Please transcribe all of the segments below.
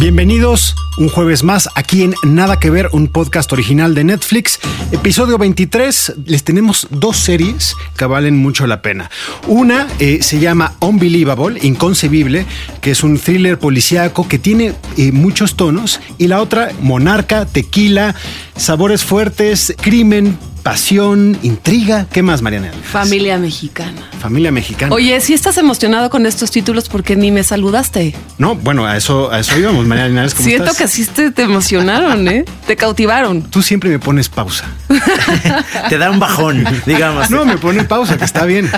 Bienvenidos un jueves más aquí en Nada que ver, un podcast original de Netflix. Episodio 23, les tenemos dos series que valen mucho la pena. Una eh, se llama Unbelievable, Inconcebible, que es un thriller policíaco que tiene eh, muchos tonos. Y la otra, Monarca, Tequila, sabores fuertes, crimen, pasión, intriga. ¿Qué más, Mariana? Familia mexicana. Familia mexicana. Oye, si estás emocionado con estos títulos porque ni me saludaste. No, bueno, a eso, a eso íbamos, Mariana Linares, ¿cómo Siento estás? que así te, te emocionaron, ¿eh? Te cautivaron. Tú siempre me pones pausa. Te da un bajón, digamos. No, me pone pausa, que está bien.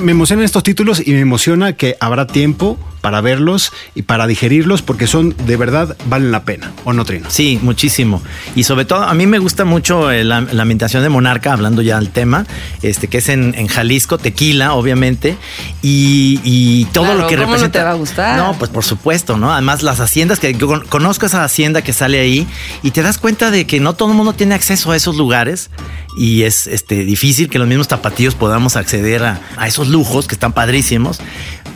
Me emocionan estos títulos y me emociona que habrá tiempo para verlos y para digerirlos porque son de verdad valen la pena, ¿o no, Trino? Sí, muchísimo. Y sobre todo, a mí me gusta mucho eh, la, la ambientación de Monarca, hablando ya del tema, este que es en, en Jalisco, tequila, obviamente, y, y todo Claro, lo que ¿cómo no representa. te va a gustar? No, pues por supuesto, ¿no? Además, las haciendas que yo con- conozco esa hacienda que sale ahí y te das cuenta de que no todo el mundo tiene acceso a esos lugares y es este, difícil que los mismos tapatíos podamos acceder a, a esos lujos que están padrísimos.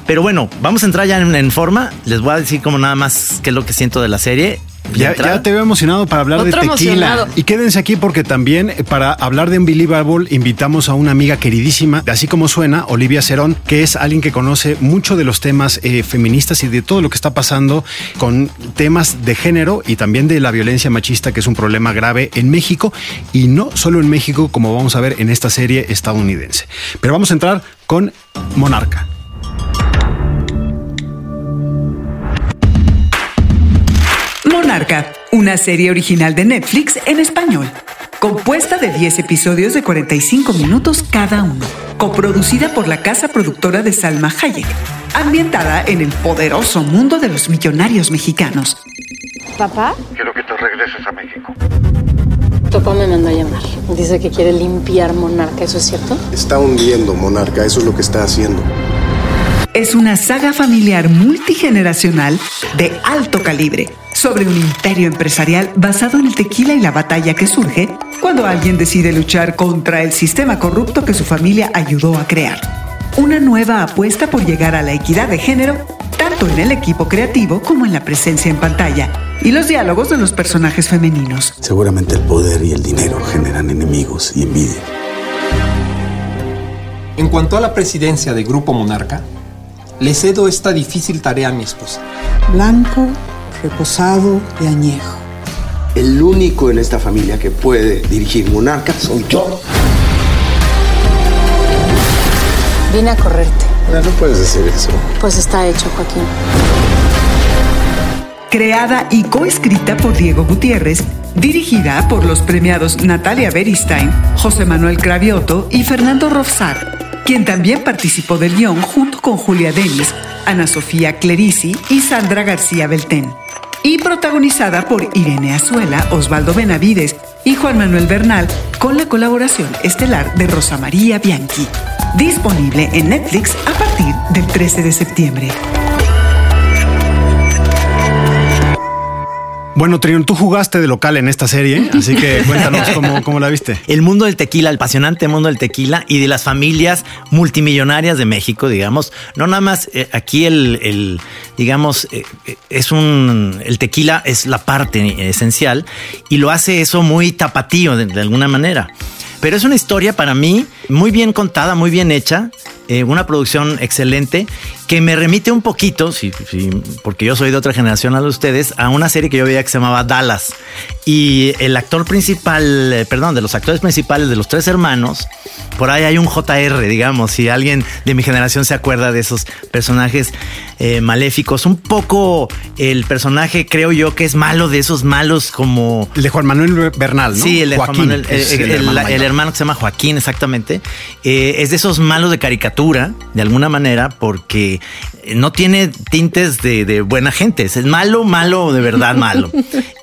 Pero bueno, vamos a entrar ya en, en forma. Les voy a decir como nada más qué es lo que siento de la serie. Ya, te veo emocionado para hablar Otro de tequila. emocionado. Y quédense aquí porque también eh, para hablar de Unbelievable invitamos a una amiga queridísima, de así como suena, Olivia Cerón, que es alguien que conoce mucho de los temas eh, feministas y de todo lo que está pasando con temas de género y también de la violencia machista, que es un problema grave en México y no solo en México, como vamos a ver en esta serie estadounidense. Pero vamos a entrar con Monarca. Monarca, una serie original de Netflix en español. Compuesta de 10 episodios de 45 minutos cada uno. Coproducida por la casa productora de Salma Hayek. Ambientada en el poderoso mundo de los millonarios mexicanos. ¿Papá? Quiero que te regreses a México. Papá me mandó a llamar. Dice que quiere limpiar Monarca, ¿eso es cierto? Está hundiendo, monarca, eso es lo que está haciendo. Es una saga familiar multigeneracional de alto calibre sobre un imperio empresarial basado en el tequila y la batalla que surge cuando alguien decide luchar contra el sistema corrupto que su familia ayudó a crear. Una nueva apuesta por llegar a la equidad de género, tanto en el equipo creativo como en la presencia en pantalla y los diálogos de los personajes femeninos. Seguramente el poder y el dinero generan enemigos y envidia. En cuanto a la presidencia de Grupo Monarca, le cedo esta difícil tarea a mi esposa. blanco, reposado y añejo. El único en esta familia que puede dirigir Monarca soy yo. Vine a correrte. No, no puedes decir eso. Pues está hecho, Joaquín. creada y coescrita por Diego Gutiérrez, dirigida por los premiados Natalia Beristain, José Manuel Cravioto y Fernando Rofsar, quien también participó del guion junto con Julia Denis, Ana Sofía Clerici y Sandra García Beltén. Y protagonizada por Irene Azuela, Osvaldo Benavides y Juan Manuel Bernal, con la colaboración estelar de Rosa María Bianchi. Disponible en Netflix a partir del 13 de septiembre. Bueno, Trino, tú jugaste de local en esta serie, así que cuéntanos cómo, cómo la viste. El mundo del tequila, el apasionante mundo del tequila y de las familias multimillonarias de México, digamos. No nada más eh, aquí el, el, digamos, eh, eh, es un, el tequila es la parte esencial y lo hace eso muy tapatío de, de alguna manera. Pero es una historia para mí muy bien contada, muy bien hecha, eh, una producción excelente que me remite un poquito, sí, sí, porque yo soy de otra generación a ustedes, a una serie que yo veía que se llamaba Dallas. Y el actor principal, eh, perdón, de los actores principales de los tres hermanos, por ahí hay un JR, digamos, si alguien de mi generación se acuerda de esos personajes eh, maléficos. Un poco el personaje, creo yo, que es malo de esos malos como... El de Juan Manuel Bernal, ¿no? Sí, el de Juan Manuel, el, el- hermano el hermano que se llama Joaquín, exactamente. Es de esos malos de caricatura, de alguna manera, porque no tiene tintes de, de buena gente. Es malo, malo, de verdad malo.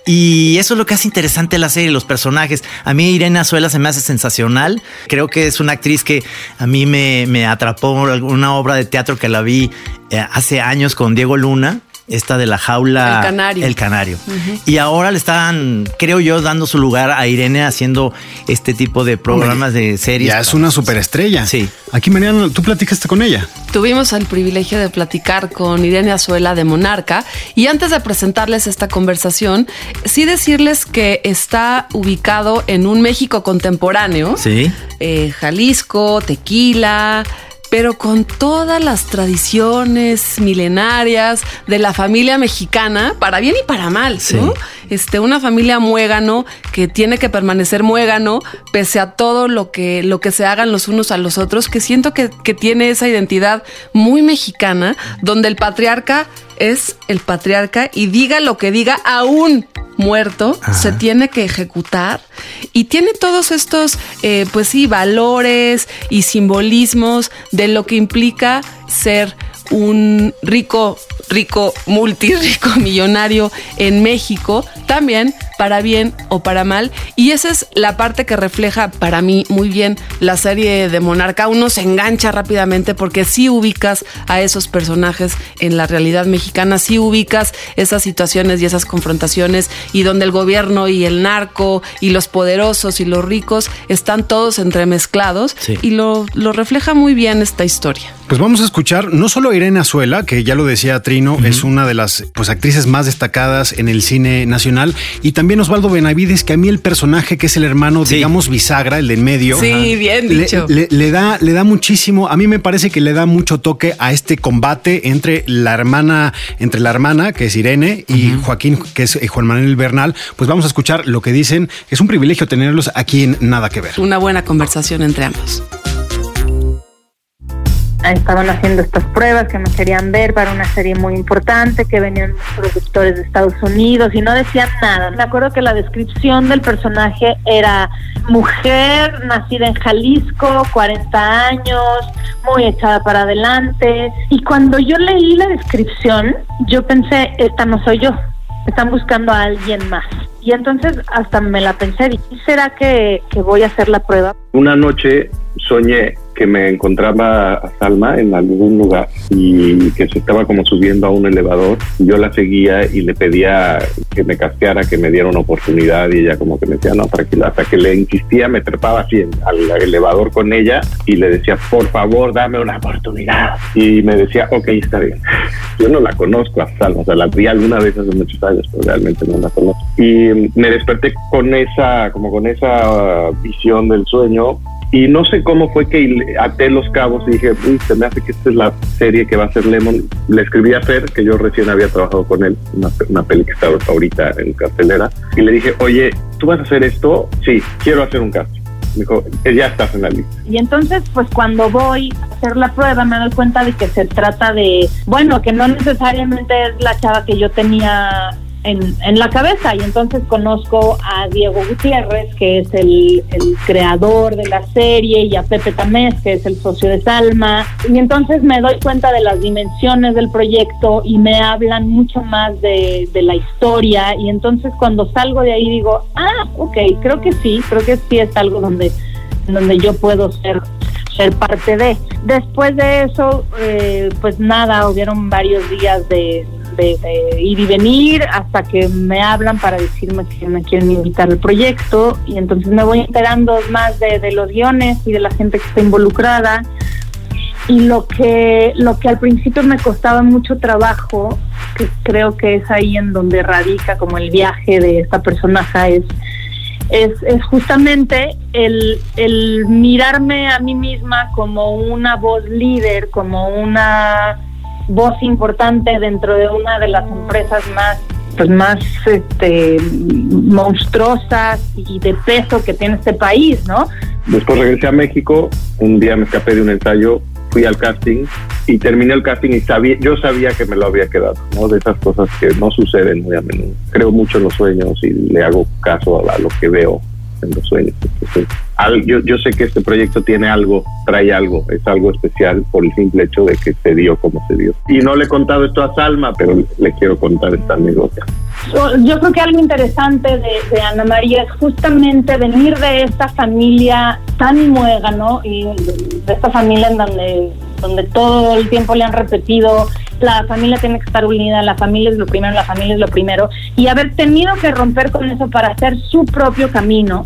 Y eso es lo que hace interesante la serie, los personajes. A mí Irene Azuela se me hace sensacional. Creo que es una actriz que a mí me, me atrapó una obra de teatro que la vi eh, hace años con Diego Luna esta de la jaula. El canario. El canario. Y ahora le están, creo yo, dando su lugar a Irene haciendo este tipo de programas de series. Ya es una superestrella. Sí. Aquí, Mariana, tú platicaste con ella. Tuvimos el privilegio de platicar con Irene Azuela de Monarca. Y antes de presentarles esta conversación, sí decirles que está ubicado en un México contemporáneo. Sí. Eh, Jalisco, Tequila pero con todas las tradiciones milenarias de la familia mexicana, para bien y para mal, ¿no? Este, una familia muégano que tiene que permanecer muégano pese a todo lo que, lo que se hagan los unos a los otros, que siento que, que tiene esa identidad muy mexicana, donde el patriarca es el patriarca y diga lo que diga aún muerto, se tiene que ejecutar. Y tiene todos estos, eh, pues sí, valores y simbolismos de lo que implica ser un rico, rico, multirrico millonario en México, también para bien o para mal. Y esa es la parte que refleja para mí muy bien la serie de Monarca. Uno se engancha rápidamente porque sí ubicas a esos personajes en la realidad mexicana, sí ubicas esas situaciones y esas confrontaciones y donde el gobierno y el narco y los poderosos y los ricos están todos entremezclados y lo, lo refleja muy bien esta historia. Pues vamos a escuchar no solo a Irene Azuela, que ya lo decía Trino, es una de las pues, actrices más destacadas en el cine nacional, y también Osvaldo Benavides, que a mí el personaje que es el hermano, digamos, bisagra, el de en medio. Sí, bien le- dicho. Le, le da, le da muchísimo, a mí me parece que le da mucho toque a este combate entre la hermana, entre la hermana, que es Irene, y Joaquín, que es eh, Juan Manuel Bernal. Pues vamos a escuchar lo que dicen. Es un privilegio tenerlos aquí en Nada que Ver. Una buena conversación entre ambos. Estaban haciendo estas pruebas que me querían ver para una serie muy importante, que venían productores de Estados Unidos y no decían nada. Me acuerdo que la descripción del personaje era mujer, nacida en Jalisco, 40 años, muy echada para adelante. Y cuando yo leí la descripción, yo pensé, esta no soy yo, están buscando a alguien más. Y entonces hasta me la pensé, dije, ¿será que, que voy a hacer la prueba? Una noche soñé que me encontraba a Salma en algún lugar y que se estaba como subiendo a un elevador. Yo la seguía y le pedía que me casqueara, que me diera una oportunidad y ella como que me decía, no, tranquila, hasta que le insistía, me trepaba así al elevador con ella y le decía, por favor, dame una oportunidad. Y me decía, ok, está bien. Yo no la conozco a Salma, o sea, la vi alguna vez hace muchos años, pero realmente no la conozco. Y me desperté con esa, como con esa uh, visión del sueño y no sé cómo fue que até los cabos y dije, uy, se me hace que esta es la serie que va a ser Lemon. Le escribí a Fer, que yo recién había trabajado con él, una, una peli que está ahorita en cartelera, y le dije, oye, ¿tú vas a hacer esto? Sí, quiero hacer un casting. Me dijo, "Eh, ya estás en la lista. Y entonces, pues cuando voy a hacer la prueba, me doy cuenta de que se trata de, bueno, que no necesariamente es la chava que yo tenía en, la cabeza. Y entonces conozco a Diego Gutiérrez, que es el, el creador de la serie, y a Pepe Tamés, que es el socio de Salma. Y entonces me doy cuenta de las dimensiones del proyecto y me hablan mucho más de, de la historia. Y entonces cuando salgo de ahí digo, ah, ok, creo que sí, creo que sí es algo donde donde yo puedo ser ser parte de. Después de eso, eh, pues nada, hubieron varios días de, de- de ir y venir hasta que me hablan para decirme que me quieren invitar al proyecto. Y entonces me voy enterando más de, de los guiones y de la gente que está involucrada. Y lo que lo que al principio me costaba mucho trabajo que creo que es ahí en donde radica como el viaje de esta personaje es es, es justamente el, el mirarme a mí misma como una voz líder, como una voz importante dentro de una de las empresas más pues más este monstruosas y de peso que tiene este país, ¿no? Después regresé a México, un día me escapé de un ensayo, fui al casting y terminé el casting y sabía, yo sabía que me lo había quedado, ¿no? De esas cosas que no suceden muy a menudo. Creo mucho en los sueños y le hago caso a, a lo que veo. En los sueños. Entonces, al- yo, yo sé que este proyecto tiene algo, trae algo, es algo especial por el simple hecho de que se dio como se dio. Y no le he contado esto a Salma, pero le quiero contar esta anécdota. Yo- creo que algo interesante de, de Ana María es justamente venir de esta familia tan muégano y de esta familia en donde, donde todo el tiempo le han repetido la familia tiene que estar unida, la familia es lo primero, la familia es lo primero, y haber tenido que romper con eso para hacer su propio camino.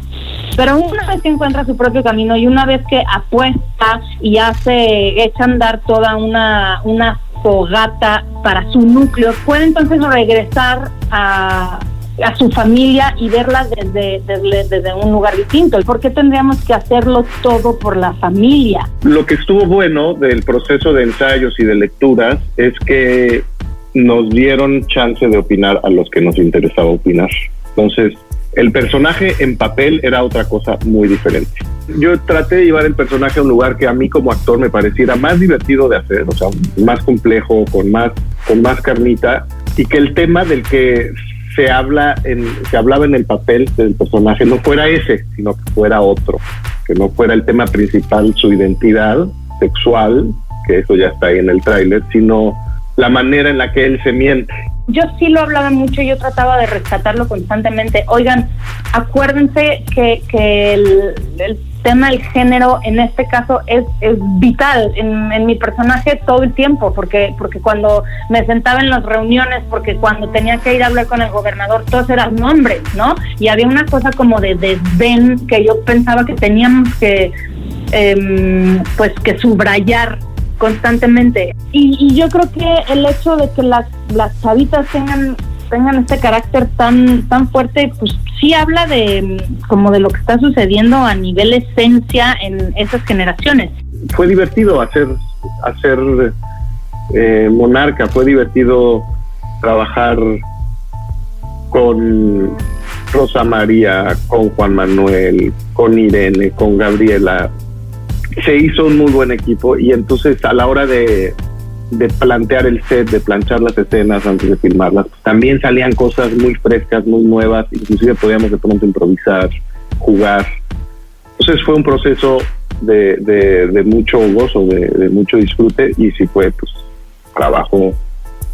Pero una vez que encuentra su propio camino y una vez que apuesta y hace, echa a andar toda una, una fogata para su núcleo, puede entonces regresar a, a su familia y verla desde, desde, desde un lugar distinto. ¿Por qué tendríamos que hacerlo todo por la familia? Lo que estuvo bueno del proceso de ensayos y de lecturas es que nos dieron chance de opinar a los que nos interesaba opinar. Entonces, el personaje en papel era otra cosa muy diferente. Yo traté de llevar el personaje a un lugar que a mí como actor me pareciera más divertido de hacer, o sea, más complejo, con más, con más carnita, y que el tema del que se habla en, se hablaba en el papel del personaje no fuera ese, sino que fuera otro, que no fuera el tema principal su identidad sexual, que eso ya está ahí en el tráiler, sino la manera en la que él se miente. Yo sí lo hablaba mucho, yo trataba de rescatarlo constantemente. Oigan, acuérdense que, que el, el tema del género en este caso es, es vital en, en mi personaje todo el tiempo, porque, porque cuando me sentaba en las reuniones, porque cuando tenía que ir a hablar con el gobernador, todos eran hombres, ¿no? Y había una cosa como de desdén que yo pensaba que teníamos que, em, pues, que subrayar constantemente. Y, y yo creo que el hecho de que las, las chavitas tengan tengan este carácter tan tan fuerte, pues sí habla de como de lo que está sucediendo a nivel esencia en esas generaciones. Fue divertido hacer, hacer eh, Monarca, fue divertido trabajar con Rosa María, con Juan Manuel, con Irene, con Gabriela. Se hizo un muy buen equipo y entonces a la hora de, de plantear el set, de planchar las escenas antes de filmarlas, también salían cosas muy frescas, muy nuevas, inclusive podíamos de pronto improvisar, jugar. Entonces fue un proceso de, de, de mucho gozo, de, de mucho disfrute y sí fue pues trabajo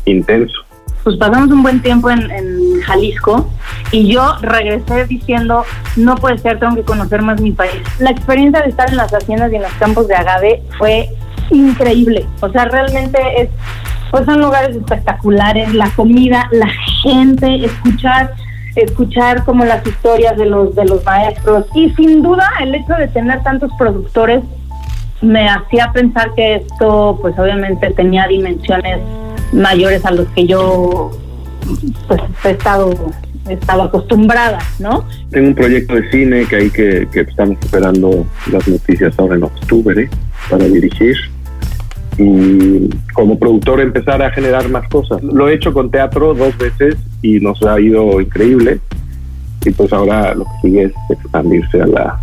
intenso. Pues pasamos un buen tiempo en, Jalisco y yo regresé diciendo, no puede ser, tengo que conocer más mi país. La experiencia de estar en las haciendas y en los campos de agave fue increíble. O sea, realmente es, pues son lugares espectaculares, la comida, la gente, escuchar escuchar como las historias de los de los maestros y sin duda el hecho de tener tantos productores me hacía pensar que esto pues obviamente tenía dimensiones mayores a los que yo pues he estado he estado acostumbrada, ¿no? Tengo un proyecto de cine que hay que, que estamos esperando las noticias ahora en octubre para dirigir y como productor empezar a generar más cosas. Lo he hecho con teatro dos veces y nos ha ido increíble y pues ahora lo que sigue es expandirse a la,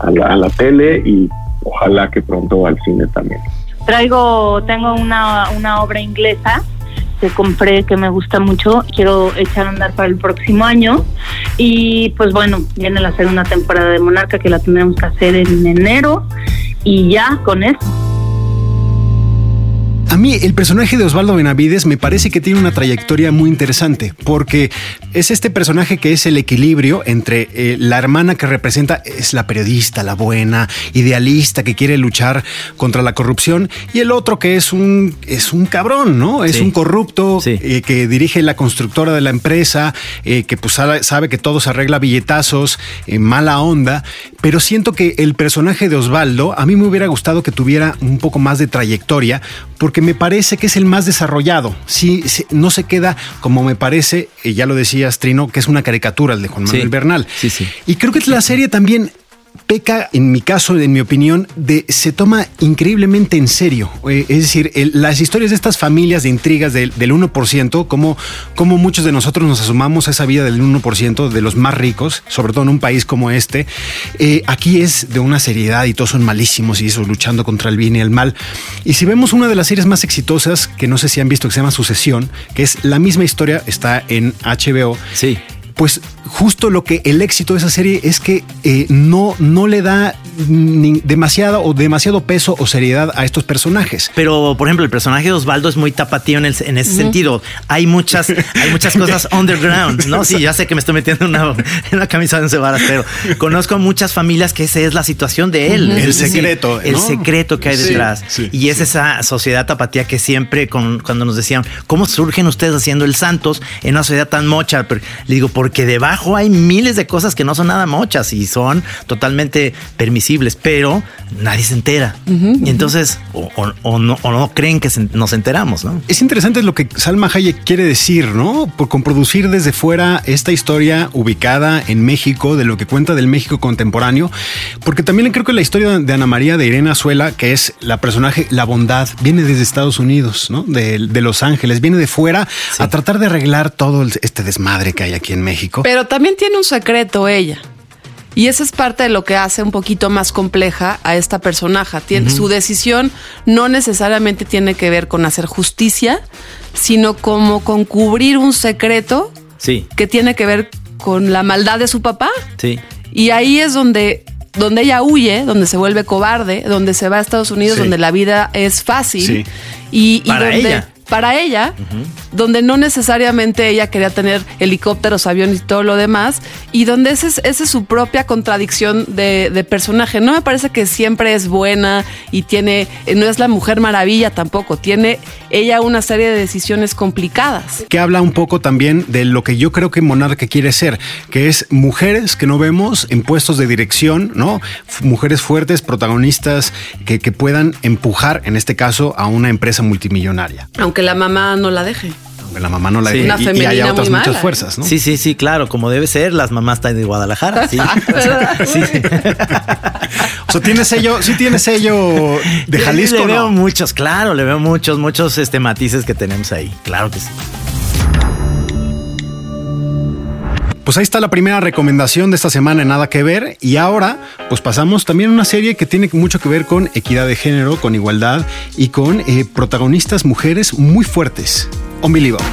a la, a la tele y ojalá que pronto al cine también. Traigo, tengo una, una obra inglesa que compré que me gusta mucho, quiero echar a andar para el próximo año y pues bueno, viene la segunda temporada de Monarca que la tendremos que hacer en enero y ya con eso. A mí el personaje de Osvaldo Benavides me parece que tiene una trayectoria muy interesante porque es este personaje que es el equilibrio entre eh, la hermana que representa es la periodista, la buena, idealista que quiere luchar contra la corrupción y el otro que es un es un cabrón, ¿no? Es Sí. un corrupto eh, que dirige la constructora de la empresa, eh, que pues sabe, que todo se arregla billetazos, mala onda, pero siento que el personaje de Osvaldo a mí me hubiera gustado que tuviera un poco más de trayectoria porque me parece que es el más desarrollado. Sí, sí, no se queda como me parece, y ya lo decías Trino, que es una caricatura el de Juan Manuel Sí. Bernal. Sí, sí. Y creo que la serie también peca, en mi caso, en mi opinión, de se toma increíblemente en serio. Eh, es decir, las historias de estas familias de intrigas del, del 1%, como, como muchos de nosotros nos asumamos a esa vida del 1% de los más ricos, sobre todo en un país como este, eh, aquí es de una seriedad y todos son malísimos y eso luchando contra el bien y el mal. Y si vemos una de las series más exitosas, que no sé si han visto, que se llama Sucesión, que es la misma historia, está en HBO. Sí. Pues justo lo que el éxito de esa serie es que eh, no, no le da ni demasiada o demasiado peso o seriedad a estos personajes. Pero, por ejemplo, el personaje de Osvaldo es muy tapatío en, el- en ese sentido. Hay muchas, hay muchas cosas underground, ¿no? Sí, ya sé que me estoy metiendo en una, camisa de once varas, pero conozco a muchas familias que esa es la situación de él. El Sí, secreto, El secreto que hay detrás. sí, y es esa sociedad tapatía que siempre, con- cuando nos decían, ¿cómo surgen ustedes haciendo el Santos en una sociedad tan mocha? Pero le digo, porque debajo hay miles de cosas que no son nada mochas y son totalmente permisibles, pero nadie se entera. Y entonces, o, o- o no, o no creen que se- nos enteramos, ¿no? Es interesante lo que Salma Hayek quiere decir, ¿no? Por con producir desde fuera esta historia ubicada en México, de lo que cuenta del México contemporáneo, porque también creo que la historia de Ana María de Irene Azuela, que es la personaje, la bondad, viene desde Estados Unidos, ¿no? De, de Los Ángeles, viene de fuera a tratar de arreglar todo este desmadre que hay aquí en México. Pero también tiene un secreto ella. Y esa es parte de lo que hace un poquito más compleja a esta personaje. Tiene. Su decisión no necesariamente tiene que ver con hacer justicia, sino como con cubrir un secreto Sí, que tiene que ver con la maldad de su papá. sí. Y ahí es donde, donde ella huye, donde se vuelve cobarde, donde se va a Estados Unidos, Sí. donde la vida es fácil. Sí. Y, y Para donde, ella. Para ella, donde no necesariamente ella quería tener helicópteros, aviones y todo lo demás, y donde esa es, esa es su propia contradicción de, de personaje. No me parece que siempre es buena y tiene, no es la mujer maravilla tampoco, tiene ella una serie de decisiones complicadas. que habla un poco también de lo que yo creo que Monarca quiere ser, que es mujeres que no vemos en puestos de dirección, ¿no? F- Mujeres fuertes, protagonistas que, que puedan empujar, en este caso, a una empresa multimillonaria. Aunque la mamá no la deje. Aunque la mamá no la Sí. deje Una y- y, femenina haya otras muchas mala. fuerzas, ¿no? Sí, sí, sí, claro, como debe ser, las mamás están de Guadalajara. Sí. Sí. O sea, tiene sello, sí tiene sello de Jalisco, Le veo ¿no? muchos, claro, le veo muchos, muchos este, matices que tenemos ahí. Claro que sí. Pues ahí está la primera recomendación de esta semana en Nada que Ver. Y ahora, pues pasamos también a una serie que tiene mucho que ver con equidad de género, con igualdad y con eh, protagonistas mujeres muy fuertes. Unbelievable.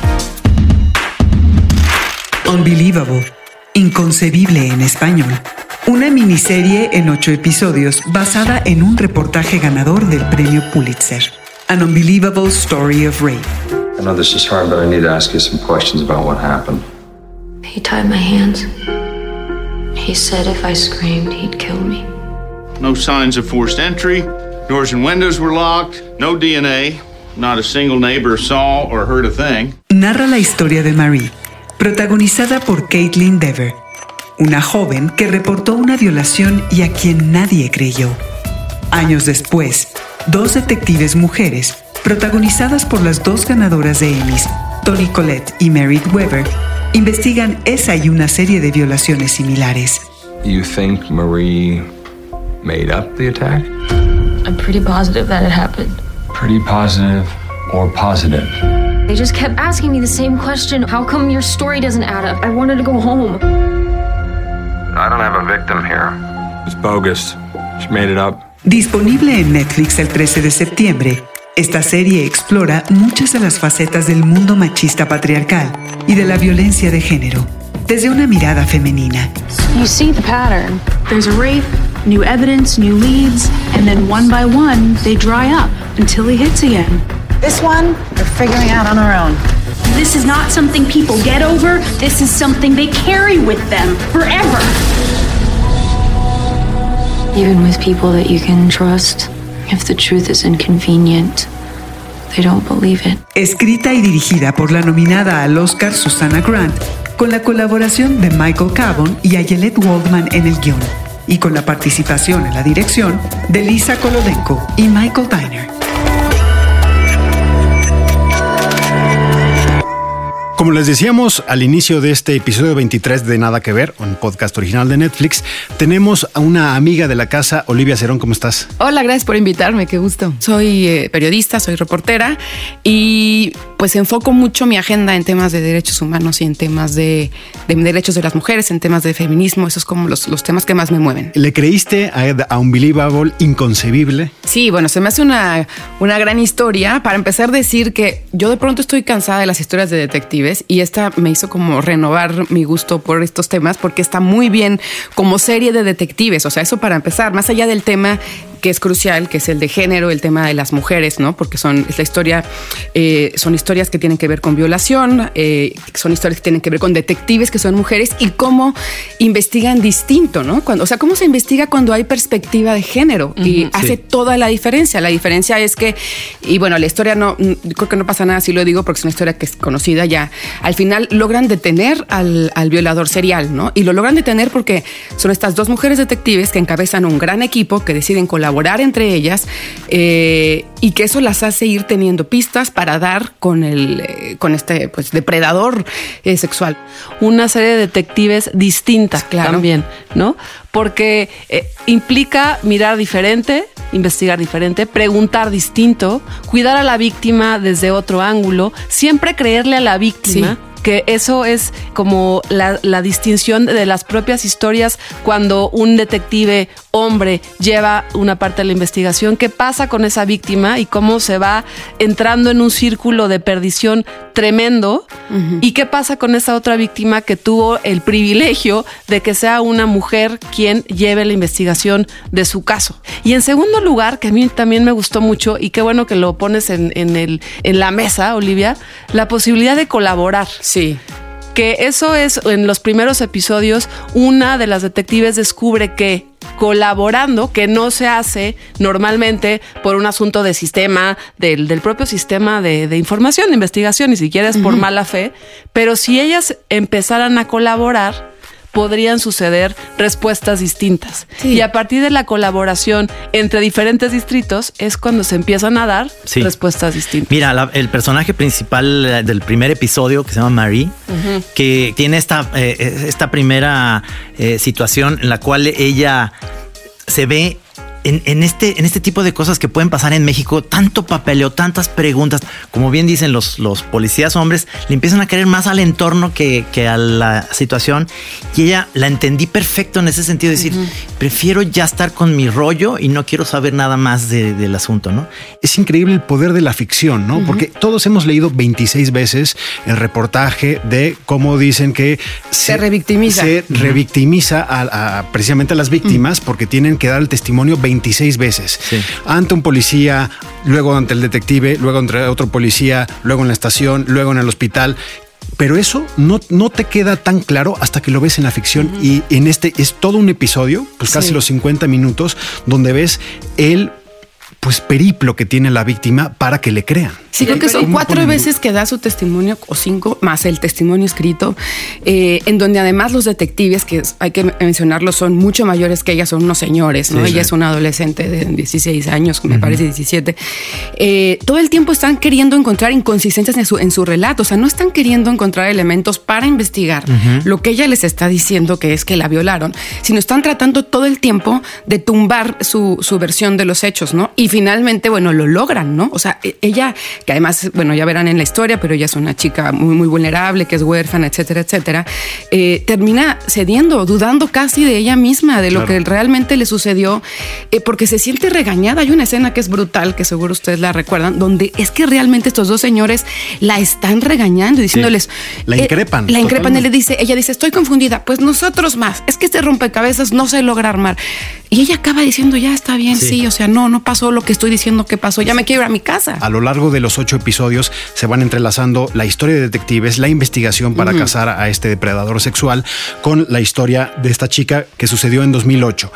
Unbelievable. Inconcebible en español. Una miniserie en ocho episodios basada en un reportaje ganador del premio Pulitzer. An Unbelievable Story of Rape. I know this is hard, but I need to ask you some questions about what happened. He tied my hands. He said if I screamed, he'd kill me. No signs of forced entry. Doors and windows were locked. No DNA. Not a single neighbor saw or heard a thing. narra la historia de Marie, protagonizada por Caitlin Dever, una joven que reportó una violación y a quien nadie creyó. Años después, dos detectives mujeres, protagonizadas por las dos ganadoras de Emmys, Toni Collette y Merritt Weber, investigan esa y una serie de violaciones similares. You think Marie made up the attack? I'm pretty positive that it happened. Pretty positive or positive? They just kept asking me the same question. How come your story doesn't add up? I wanted to go home. I don't have a victim here. It's bogus. She made it up. Disponible en Netflix el 13 de septiembre, esta serie explora muchas de las facetas del mundo machista patriarcal y de la violencia de género, desde una mirada femenina. You see the pattern. There's a rape, new evidence, new leads, and then one by one, they dry up until he hits again. This one, they're figuring out on our own. This is not something people get over. This is something they carry with them forever. Even with people that you can trust, if the truth is inconvenient, they don't believe it. Escrita y dirigida por la nominada al Oscar Susana Grant, con la colaboración de Michael Cabon y Ayelet Waldman en el guion, y con la participación en la dirección de Lisa Kolodenko y Michael Diner. Como les decíamos al inicio de este episodio 23 de Nada que Ver, un podcast original de Netflix, tenemos a una amiga de la casa, Olivia Cerón, ¿cómo estás? Hola, gracias por invitarme, qué gusto. Soy eh, periodista, soy reportera y pues enfoco mucho mi agenda en temas de derechos humanos y en temas de, de derechos de las mujeres, en temas de feminismo, esos como los, los temas que más me mueven. ¿Le creíste a, a Unbelievable inconcebible? Sí, bueno, se me hace una, una gran historia. Para empezar, decir que yo de pronto estoy cansada de las historias de detectives. Y esta me hizo como renovar mi gusto por estos temas porque está muy bien como serie de detectives. O sea, eso para empezar, más allá del tema que es crucial, que es el de género, el tema de las mujeres, ¿no? Porque son, es la historia, eh, son historias que tienen que ver con violación, eh, son historias que tienen que ver con detectives que son mujeres y cómo investigan distinto, ¿no? Cuando, o sea, cómo se investiga cuando hay perspectiva de género y hace toda la diferencia. La diferencia es que, y bueno, la historia no, creo que no pasa nada si lo digo porque es una historia que es conocida ya. Al final logran detener al, al violador serial, ¿no? Y lo logran detener porque son estas dos mujeres detectives que encabezan un gran equipo que deciden colaborar entre ellas eh, y que eso las hace ir teniendo pistas para dar con el eh, con este pues depredador eh, sexual. Una serie de detectives distintas claro. también, ¿no? Porque implica mirar diferente, investigar diferente, preguntar distinto, cuidar a la víctima desde otro ángulo, siempre creerle a la víctima. Que eso es como la, la, distinción de las propias historias cuando un detective hombre lleva una parte de la investigación, qué pasa con esa víctima y cómo se va entrando en un círculo de perdición tremendo uh -huh. y qué pasa con esa otra víctima que tuvo el privilegio de que sea una mujer quien lleve la investigación de su caso. Y en segundo lugar, que a mí también me gustó mucho y qué bueno que lo pones en, en, el, en la mesa, Olivia, la posibilidad de colaborar. Sí que eso es en los primeros episodios una de las detectives descubre que colaborando, que no se hace normalmente por un asunto de sistema, del, del propio sistema de, de, información, de investigación, ni siquiera es por uh -huh. mala fe, pero si ellas empezaran a colaborar, podrían suceder respuestas distintas. Sí. Y a partir de la colaboración entre diferentes distritos es cuando se empiezan a dar sí. respuestas distintas. Mira, la, el personaje principal del primer episodio, que se llama Marie, uh -huh. que tiene esta, eh, esta primera eh, situación en la cual ella se ve en, en, este, en este tipo de cosas que pueden pasar en México, tanto papeleo, tantas preguntas, como bien dicen los, los policías hombres, le empiezan a querer más al entorno que, que a la situación. Y ella la entendí perfecto en ese sentido, de decir, uh -huh. prefiero ya estar con mi rollo y no quiero saber nada más de, del asunto, ¿no? Es increíble el poder de la ficción, ¿no? Uh -huh. Porque todos hemos leído 26 veces el reportaje de cómo dicen que se, se revictimiza, se uh -huh. revictimiza a, a, precisamente a las víctimas porque tienen que dar el testimonio 20 26 veces. Sí. Ante un policía, luego ante el detective, luego ante otro policía, luego en la estación, luego en el hospital. Pero eso no, no te queda tan claro hasta que lo ves en la ficción. Uh -huh. Y en este es todo un episodio, pues casi sí. los 50 minutos, donde ves el pues periplo que tiene la víctima para que le crean. Sí, creo que son cuatro veces que da su testimonio o cinco más el testimonio escrito, eh, en donde además los detectives, que hay que mencionarlo, son mucho mayores que ella, son unos señores, ¿no? Sí, ella sí. es una adolescente de 16 años, me uh -huh. parece 17. Eh, todo el tiempo están queriendo encontrar inconsistencias en su, en su relato, o sea, no están queriendo encontrar elementos para investigar uh -huh. lo que ella les está diciendo que es que la violaron, sino están tratando todo el tiempo de tumbar su, su versión de los hechos, ¿no? Y finalmente, bueno, lo logran, ¿no? O sea, e, ella que además, bueno, ya verán en la historia, pero ella es una chica muy, muy vulnerable, que es huérfana, etcétera, etcétera, eh, termina cediendo, dudando casi de ella misma, de lo claro. que realmente le sucedió, eh, porque se siente regañada. Hay una escena que es brutal, que seguro ustedes la recuerdan, donde es que realmente estos dos señores la están regañando, diciéndoles... Sí. La increpan. Eh, la increpan, y le dice, ella dice, estoy confundida, pues nosotros más, es que este rompecabezas no se logra armar. Y ella acaba diciendo, ya está bien, sí. sí, o sea, no, no pasó lo que estoy diciendo que pasó, ya me quiero ir a mi casa. A lo largo de los ocho episodios se van entrelazando la historia de detectives, la investigación para uh -huh. cazar a este depredador sexual con la historia de esta chica que sucedió en 2008.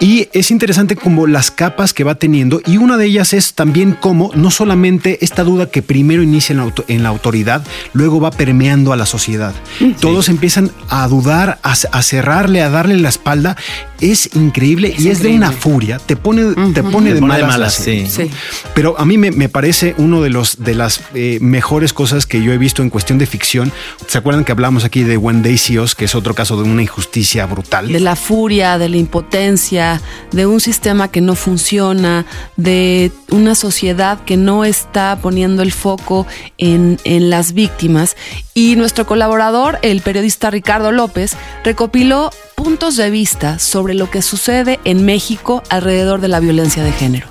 Y es interesante como las capas que va teniendo y una de ellas es también cómo no solamente esta duda que primero inicia en la, auto, en la autoridad, luego va permeando a la sociedad. Sí. Todos empiezan a dudar, a, a, cerrarle, a darle la espalda. Es increíble es y increíble. es de una furia. Te pone, uh -huh. te pone de malas. malas sí. sí. Pero a mí me, me, parece uno de los de las eh, mejores cosas que yo he visto en cuestión de ficción. ¿Se acuerdan que hablamos aquí de They See Us, que es otro caso de una injusticia brutal? De la furia, de la impotencia de un sistema que no funciona, de una sociedad que no está poniendo el foco en, en las víctimas. Y nuestro colaborador, el periodista Ricardo López, recopiló puntos de vista sobre lo que sucede en México alrededor de la violencia de género.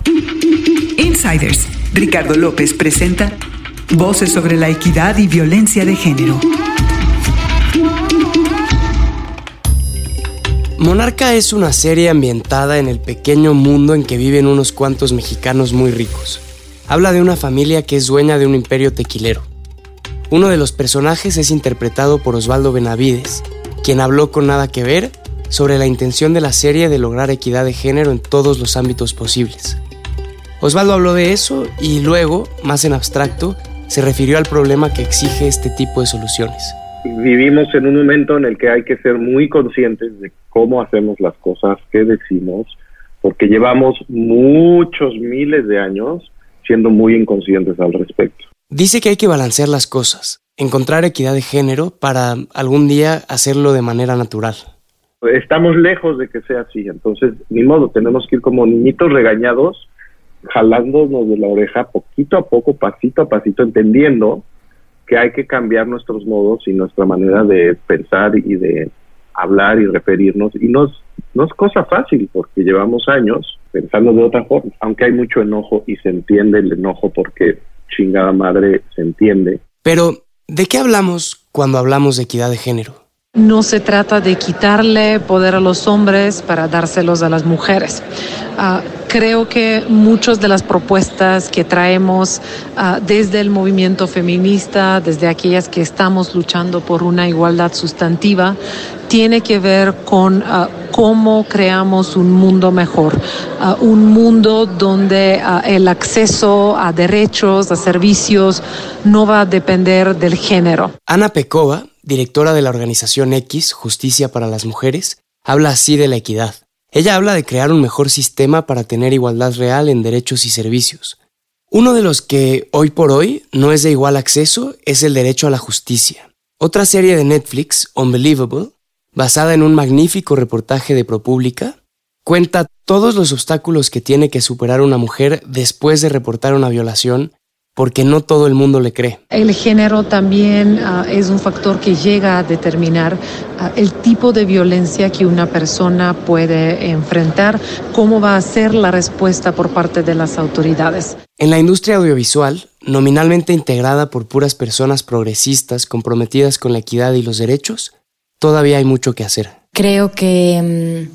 Insiders, Ricardo López presenta Voces sobre la equidad y violencia de género. Monarca es una serie ambientada en el pequeño mundo en que viven unos cuantos mexicanos muy ricos. Habla de una familia que es dueña de un imperio tequilero. Uno de los personajes es interpretado por Osvaldo Benavides, quien habló con nada que ver sobre la intención de la serie de lograr equidad de género en todos los ámbitos posibles. Osvaldo habló de eso y luego, más en abstracto, se refirió al problema que exige este tipo de soluciones vivimos en un momento en el que hay que ser muy conscientes de cómo hacemos las cosas, qué decimos, porque llevamos muchos miles de años siendo muy inconscientes al respecto. Dice que hay que balancear las cosas, encontrar equidad de género para algún día hacerlo de manera natural. Estamos lejos de que sea así, entonces ni modo, tenemos que ir como niñitos regañados, jalándonos de la oreja poquito a poco, pasito a pasito, entendiendo que hay que cambiar nuestros modos y nuestra manera de pensar y de hablar y referirnos. Y no es, no es cosa fácil porque llevamos años pensando de otra forma, aunque hay mucho enojo y se entiende el enojo porque chingada madre se entiende. Pero, ¿de qué hablamos cuando hablamos de equidad de género? No se trata de quitarle poder a los hombres para dárselos a las mujeres. Ah, creo que muchas de las propuestas que traemos ah, desde el movimiento feminista, desde aquellas que estamos luchando por una igualdad sustantiva, tiene que ver con ah, cómo creamos un mundo mejor, un mundo donde el acceso a derechos, a servicios, no va a depender del género. Ana Pecova directora de la organización X, Justicia para las Mujeres, habla así de la equidad. Ella habla de crear un mejor sistema para tener igualdad real en derechos y servicios. Uno de los que hoy por hoy no es de igual acceso es el derecho a la justicia. Otra serie de Netflix, Unbelievable, basada en un magnífico reportaje de ProPublica, cuenta todos los obstáculos que tiene que superar una mujer después de reportar una violación porque no todo el mundo le cree. El género también ah, es un factor que llega a determinar ah, el tipo de violencia que una persona puede enfrentar, cómo va a ser la respuesta por parte de las autoridades. En la industria audiovisual, nominalmente integrada por puras personas progresistas comprometidas con la equidad y los derechos, todavía hay mucho que hacer. Creo que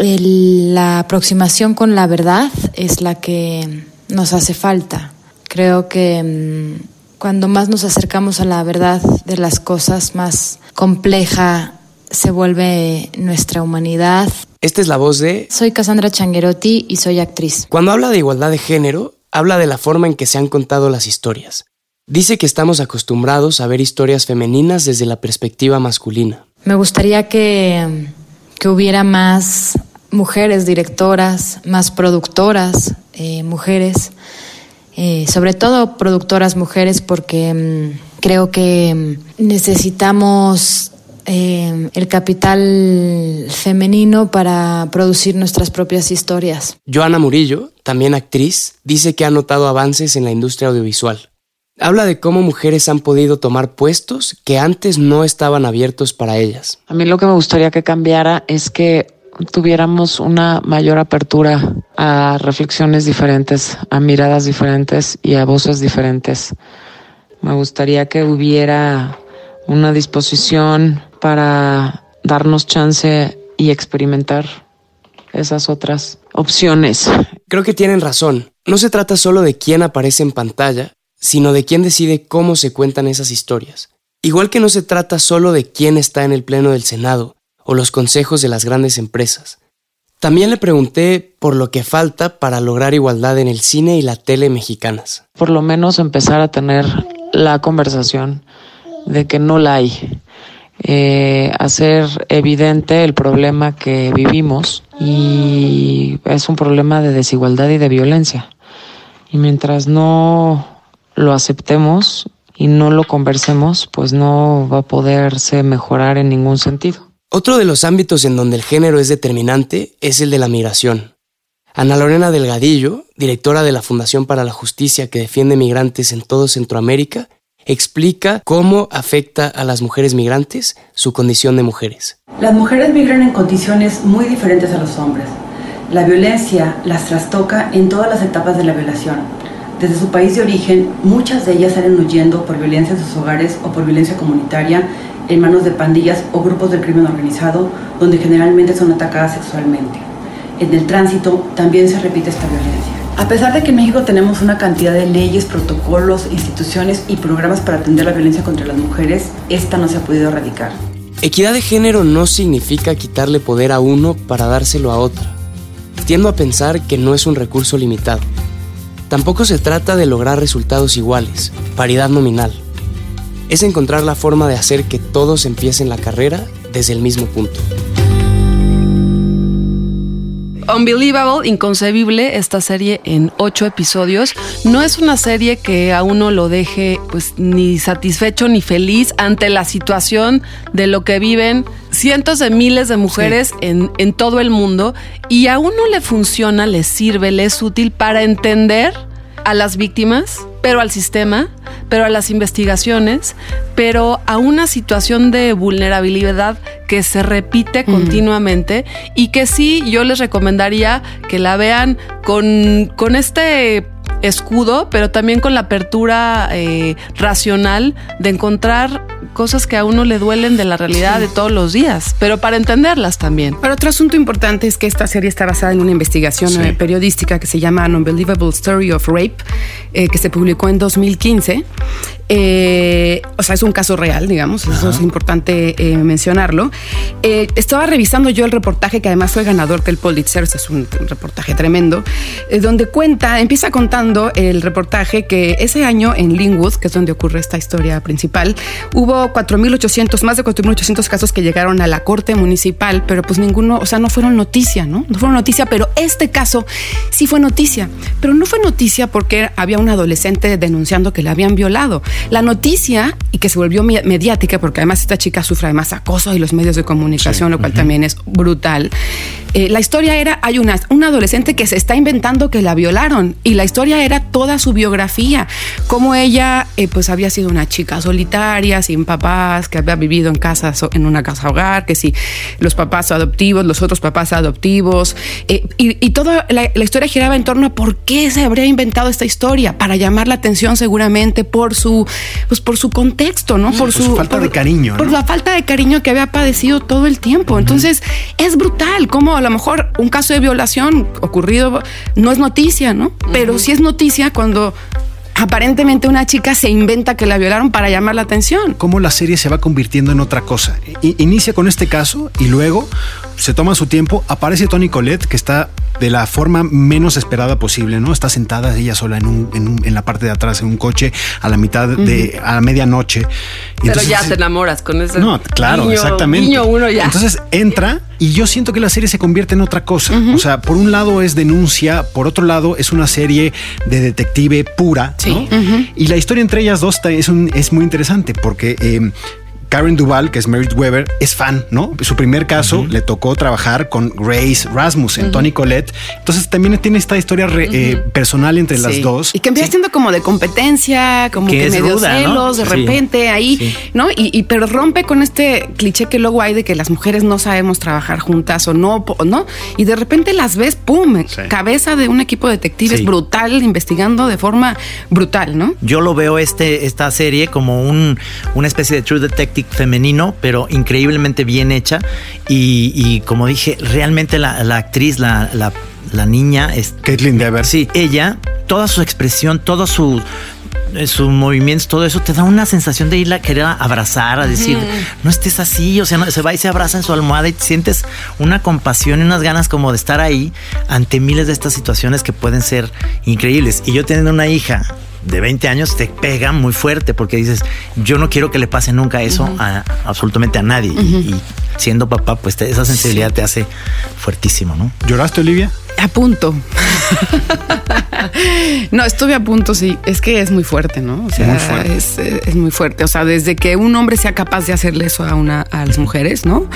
mm, la aproximación con la verdad es la que nos hace falta Creo que mm, cuando más nos acercamos a la verdad de las cosas, más compleja se vuelve nuestra humanidad. Esta es la voz de... Soy Cassandra Changuerotti y soy actriz. Cuando habla de igualdad de género, habla de la forma en que se han contado las historias. Dice que estamos acostumbrados a ver historias femeninas desde la perspectiva masculina. Me gustaría que, que hubiera más mujeres directoras, más productoras, eh, mujeres eh, sobre todo productoras mujeres, porque mm, creo que mm, necesitamos eh, el capital femenino para producir nuestras propias historias. Joana Murillo, también actriz, dice que ha notado avances en la industria audiovisual. Habla de cómo mujeres han podido tomar puestos que antes no estaban abiertos para ellas. A mí lo que me gustaría que cambiara es que tuviéramos una mayor apertura a reflexiones diferentes, a miradas diferentes y a voces diferentes. Me gustaría que hubiera una disposición para darnos chance y experimentar esas otras opciones. Creo que tienen razón. No se trata solo de quién aparece en pantalla, sino de quién decide cómo se cuentan esas historias. Igual que no se trata solo de quién está en el Pleno del Senado, o los consejos de las grandes empresas. También le pregunté por lo que falta para lograr igualdad en el cine y la tele mexicanas. Por lo menos empezar a tener la conversación de que no la hay. Eh, hacer evidente el problema que vivimos y es un problema de desigualdad y de violencia. Y mientras no lo aceptemos y no lo conversemos, pues no va a poderse mejorar en ningún sentido. Otro de los ámbitos en donde el género es determinante es el de la migración. Ana Lorena Delgadillo, directora de la Fundación para la Justicia que defiende migrantes en todo Centroamérica, explica cómo afecta a las mujeres migrantes su condición de mujeres. Las mujeres migran en condiciones muy diferentes a los hombres. La violencia las trastoca en todas las etapas de la violación, desde su país de origen, muchas de ellas salen huyendo por violencia en sus hogares o por violencia comunitaria en manos de pandillas o grupos del crimen organizado, donde generalmente son atacadas sexualmente. En el tránsito también se repite esta violencia. A pesar de que en México tenemos una cantidad de leyes, protocolos, instituciones y programas para atender la violencia contra las mujeres, esta no se ha podido erradicar. Equidad de género no significa quitarle poder a uno para dárselo a otra. Tiendo a pensar que no es un recurso limitado. Tampoco se trata de lograr resultados iguales, paridad nominal. Es encontrar la forma de hacer que todos empiecen la carrera desde el mismo punto. Unbelievable, inconcebible, esta serie en ocho episodios. No es una serie que a uno lo deje pues ni satisfecho ni feliz ante la situación de lo que viven cientos de miles de mujeres en, en todo el mundo y a uno le funciona, le sirve, le es útil para entender a las víctimas, pero al sistema, pero a las investigaciones, pero a una situación de vulnerabilidad que se repite continuamente y que sí yo les recomendaría que la vean con, con este escudo, pero también con la apertura eh, racional de encontrar cosas que a uno le duelen de la realidad de todos los días, pero para entenderlas también. Pero otro asunto importante es que esta serie está basada en una investigación Sí. eh, periodística que se llama An Unbelievable Story of Rape, eh, que se publicó en 2015. Eh, o sea, es un caso real, digamos, eso es importante eh, mencionarlo. Eh, estaba revisando yo el reportaje que además fue ganador del Pulitzer, es un reportaje tremendo, eh, donde cuenta, empieza contando el reportaje que ese año en Linwood, que es donde ocurre esta historia principal, hubo 4.800, más de 4.800 casos que llegaron a la corte municipal, pero pues ninguno, o sea, no fueron noticia, ¿no? No fueron noticia, pero este caso sí fue noticia, pero no fue noticia porque había un adolescente denunciando que la habían violado. La noticia, y que se volvió me- mediática, porque además esta chica sufre además acoso y los medios de comunicación, lo cual también es brutal. Eh, la historia era, hay una, un adolescente que se está inventando que la violaron y la historia era toda su biografía, cómo ella eh, pues había sido una chica solitaria, sin papás, que había vivido en casa, en una casa hogar, que si los papás adoptivos, los otros papás adoptivos, eh, y, y toda la, la historia giraba en torno a por qué se habría inventado esta historia, para llamar la atención seguramente por su, pues por su contexto, ¿no? Por su falta por- de cariño, ¿no? Por la falta de cariño que había padecido todo el tiempo. Entonces, es brutal cómo a lo mejor un caso de violación ocurrido no es noticia, ¿no? Pero sí es noticia cuando aparentemente una chica se inventa que la violaron para llamar la atención. cómo la serie se va convirtiendo en otra cosa. Inicia con este caso y luego se toma su tiempo. Aparece Tony Colette, que está de la forma menos esperada posible, ¿no? Está sentada ella sola en, un, en, un- en la parte de atrás, en un coche, a la mitad de, a la medianoche. Pero entonces ya te enamoras con ese. No, claro, exactamente. guiño uno ya. Entonces entra y yo siento que la serie se convierte en otra cosa. O sea, por un lado es denuncia, por otro lado es una serie de detective pura. ¿no? Y la historia entre ellas dos es, un- es muy interesante porque... eh, Karen Duval, que es Merit Weber, es fan, ¿no? Su primer caso le tocó trabajar con Grace Rasmussen, Ujú. Tony Colette. Entonces también tiene esta historia re- eh, personal entre las dos. Y que empieza siendo como de competencia, como Que medio ruda, ¿no? celos, de Sí. repente ahí, Sí. ¿no? Y, y- pero rompe con este cliché que luego hay de que las mujeres no sabemos trabajar juntas o no, ¿no? Y de repente las ves, ¡pum! Cabeza de un equipo de detectives Sí. brutal, investigando de forma brutal, ¿no? Yo lo veo este, esta serie como un, una especie de True Detective femenino, pero increíblemente bien hecha. Y, y como dije, realmente la, la actriz, la, la, la niña es. Caitlin Dever. Sí, ella, toda su expresión, todo su sus movimientos, todo eso te da una sensación de irla a querer abrazar, a decir, no estés así, o sea, no- se va y se abraza en su almohada y sientes una compasión y unas ganas como de estar ahí ante miles de estas situaciones que pueden ser increíbles. Y yo teniendo una hija de 20 años te pega muy fuerte porque dices, yo no quiero que le pase nunca eso a absolutamente a nadie. Y, siendo papá, pues te- esa sensibilidad te hace fuertísimo, ¿no? ¿Lloraste, Olivia? A punto. no, estuve a punto, sí. Es que es muy fuerte, ¿no? O sea, Muy fuerte. Es, es muy fuerte. O sea, desde que un hombre sea capaz de hacerle eso a una a las mujeres, ¿no?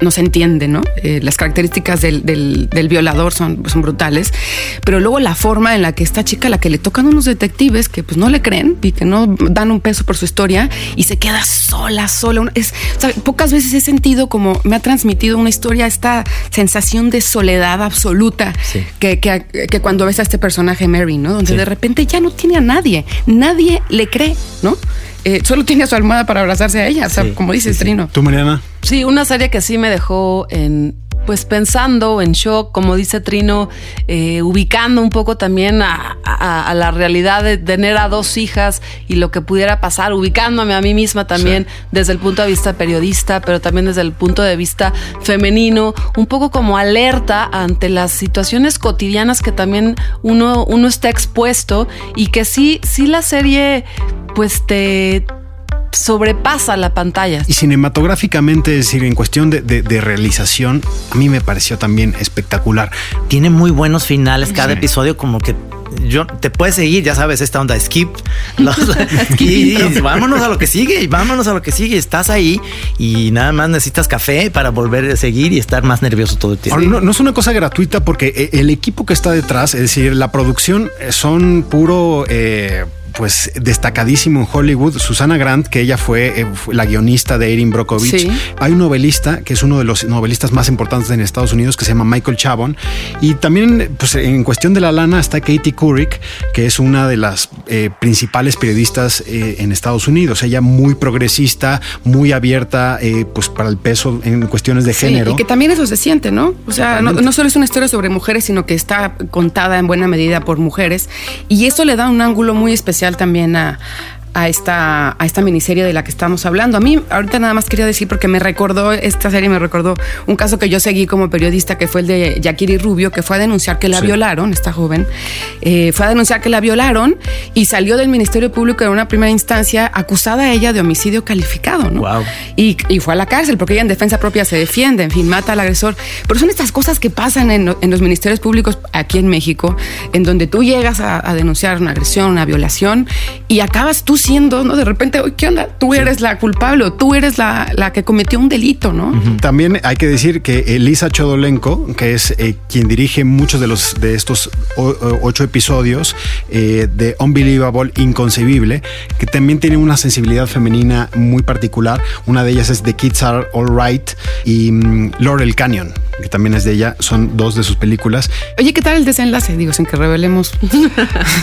No se entiende, ¿no? Eh, las características del, del- del violador son, son brutales. Pero luego la forma en la que esta chica, a la que le tocan unos detectives que pues no le creen y que no dan un peso por su historia y se queda sola, sola. Es, o sea, pocas veces he sentido como me ha transmitido una historia esta sensación de soledad absoluta que, que, que cuando ves a este personaje Mary, ¿no? Donde de repente ya no tiene a nadie, nadie le cree, ¿no? Eh, solo tiene a su almohada para abrazarse a ella, o sea, como dices, Trino. ¿Tú, Mariana? Sí, una serie que sí me dejó en pues pensando en shock, como dice Trino, eh, ubicando un poco también a, a, a, la realidad de tener a dos hijas y lo que pudiera pasar, ubicándome a mí misma también sí. desde el punto de vista periodista, pero también desde el punto de vista femenino, un poco como alerta ante las situaciones cotidianas que también uno, uno está expuesto y que sí, sí la serie pues te sobrepasa la pantalla. Y cinematográficamente, es decir, en cuestión de, de, de, realización, a mí me pareció también espectacular. Tiene muy buenos finales cada sí. episodio, como que yo te puedes seguir, ya sabes, esta onda skip. Los, y, y, vámonos a lo que sigue, y vámonos a lo que sigue. Estás ahí y nada más necesitas café para volver a seguir y estar más nervioso todo el tiempo. Ahora, no, no, es una cosa gratuita porque eh, el equipo que está detrás, es decir, la producción eh, son puro. Eh, pues destacadísimo en Hollywood, Susana Grant, que ella fue, eh, la guionista de Erin Brockovich. Sí. Hay un novelista que es uno de los novelistas más importantes en Estados Unidos que se llama Michael Chabon. Y también, pues en cuestión de la lana está Katie Couric, que es una de las eh, principales periodistas eh, en Estados Unidos. Ella muy progresista, muy abierta, eh, pues para el peso en cuestiones de sí, género. Y que también eso se siente, ¿no? O sea, no, no solo es una historia sobre mujeres, sino que está contada en buena medida por mujeres. Y eso le da un ángulo muy especial también a, a esta, a esta miniserie de la que estamos hablando. A mí ahorita nada más quería decir porque me recordó, esta serie me recordó un caso que yo seguí como periodista que fue el de Yakiri Rubio, que fue a denunciar que la sí. violaron, esta joven, eh, fue a denunciar que la violaron y salió del Ministerio Público en una primera instancia acusada a ella de homicidio calificado, ¿no? Wow. Y, y, fue a la cárcel porque ella en defensa propia se defiende, en fin, mata al agresor. Pero son estas cosas que pasan en, en los ministerios públicos aquí en México, en donde tú llegas a, a denunciar una agresión, una violación y acabas tú De repente, ¿qué onda? Tú eres la culpable o tú eres la, la, que cometió un delito, ¿no? Uh -huh. También hay que decir que Elisa Chodolenko, que es eh, quien dirige muchos de los de estos ocho episodios eh, de Unbelievable, Inconcebible, que también tiene una sensibilidad femenina muy particular. Una de ellas es The Kids Are Alright y um, Laurel Canyon, que también es de ella. Son dos de sus películas. Oye, ¿qué tal el desenlace? Digo, sin que revelemos.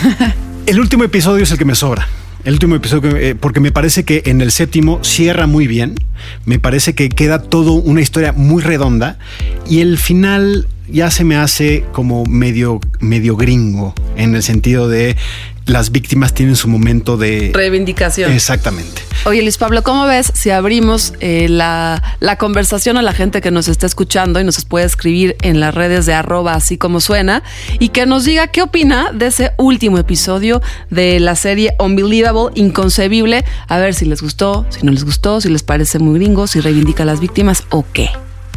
el último episodio es el que me sobra. El último episodio, eh, porque me parece que en el séptimo cierra muy bien. Me parece que queda todo una historia muy redonda. Y el final ya se me hace como medio, medio gringo, en el sentido de las víctimas tienen su momento de reivindicación. Exactamente. Oye, Luis Pablo, ¿cómo ves si abrimos eh, la, la, conversación a la gente que nos está escuchando y nos puede escribir en las redes de arroba así como suena y que nos diga qué opina de ese último episodio de la serie Unbelievable, Inconcebible? A ver si les gustó, si no les gustó, si les parece muy gringo, si reivindica a las víctimas o qué.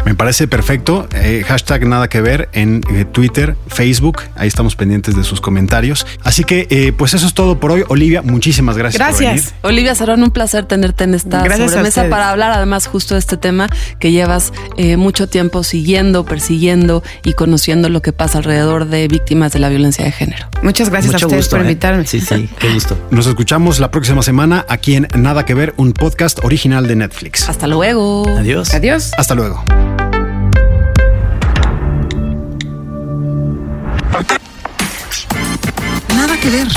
Me parece perfecto. Eh, hashtag nada que ver en eh, Twitter, Facebook. Ahí estamos pendientes de sus comentarios. Así que, eh, pues eso es todo por hoy. Olivia, muchísimas gracias. Gracias. Olivia Sarón, un placer tenerte en esta gracias sobremesa para hablar además justo de este tema que llevas eh, mucho tiempo siguiendo, persiguiendo y conociendo lo que pasa alrededor de víctimas de la violencia de género. Muchas gracias Mucho a ustedes gusto, por invitarme. Sí, sí, qué gusto. Nos escuchamos la próxima semana aquí en Nada que ver, un podcast original de Netflix. Hasta luego. Adiós. Adiós. Hasta luego. Ver.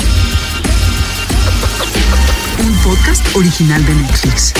Un podcast original de Netflix.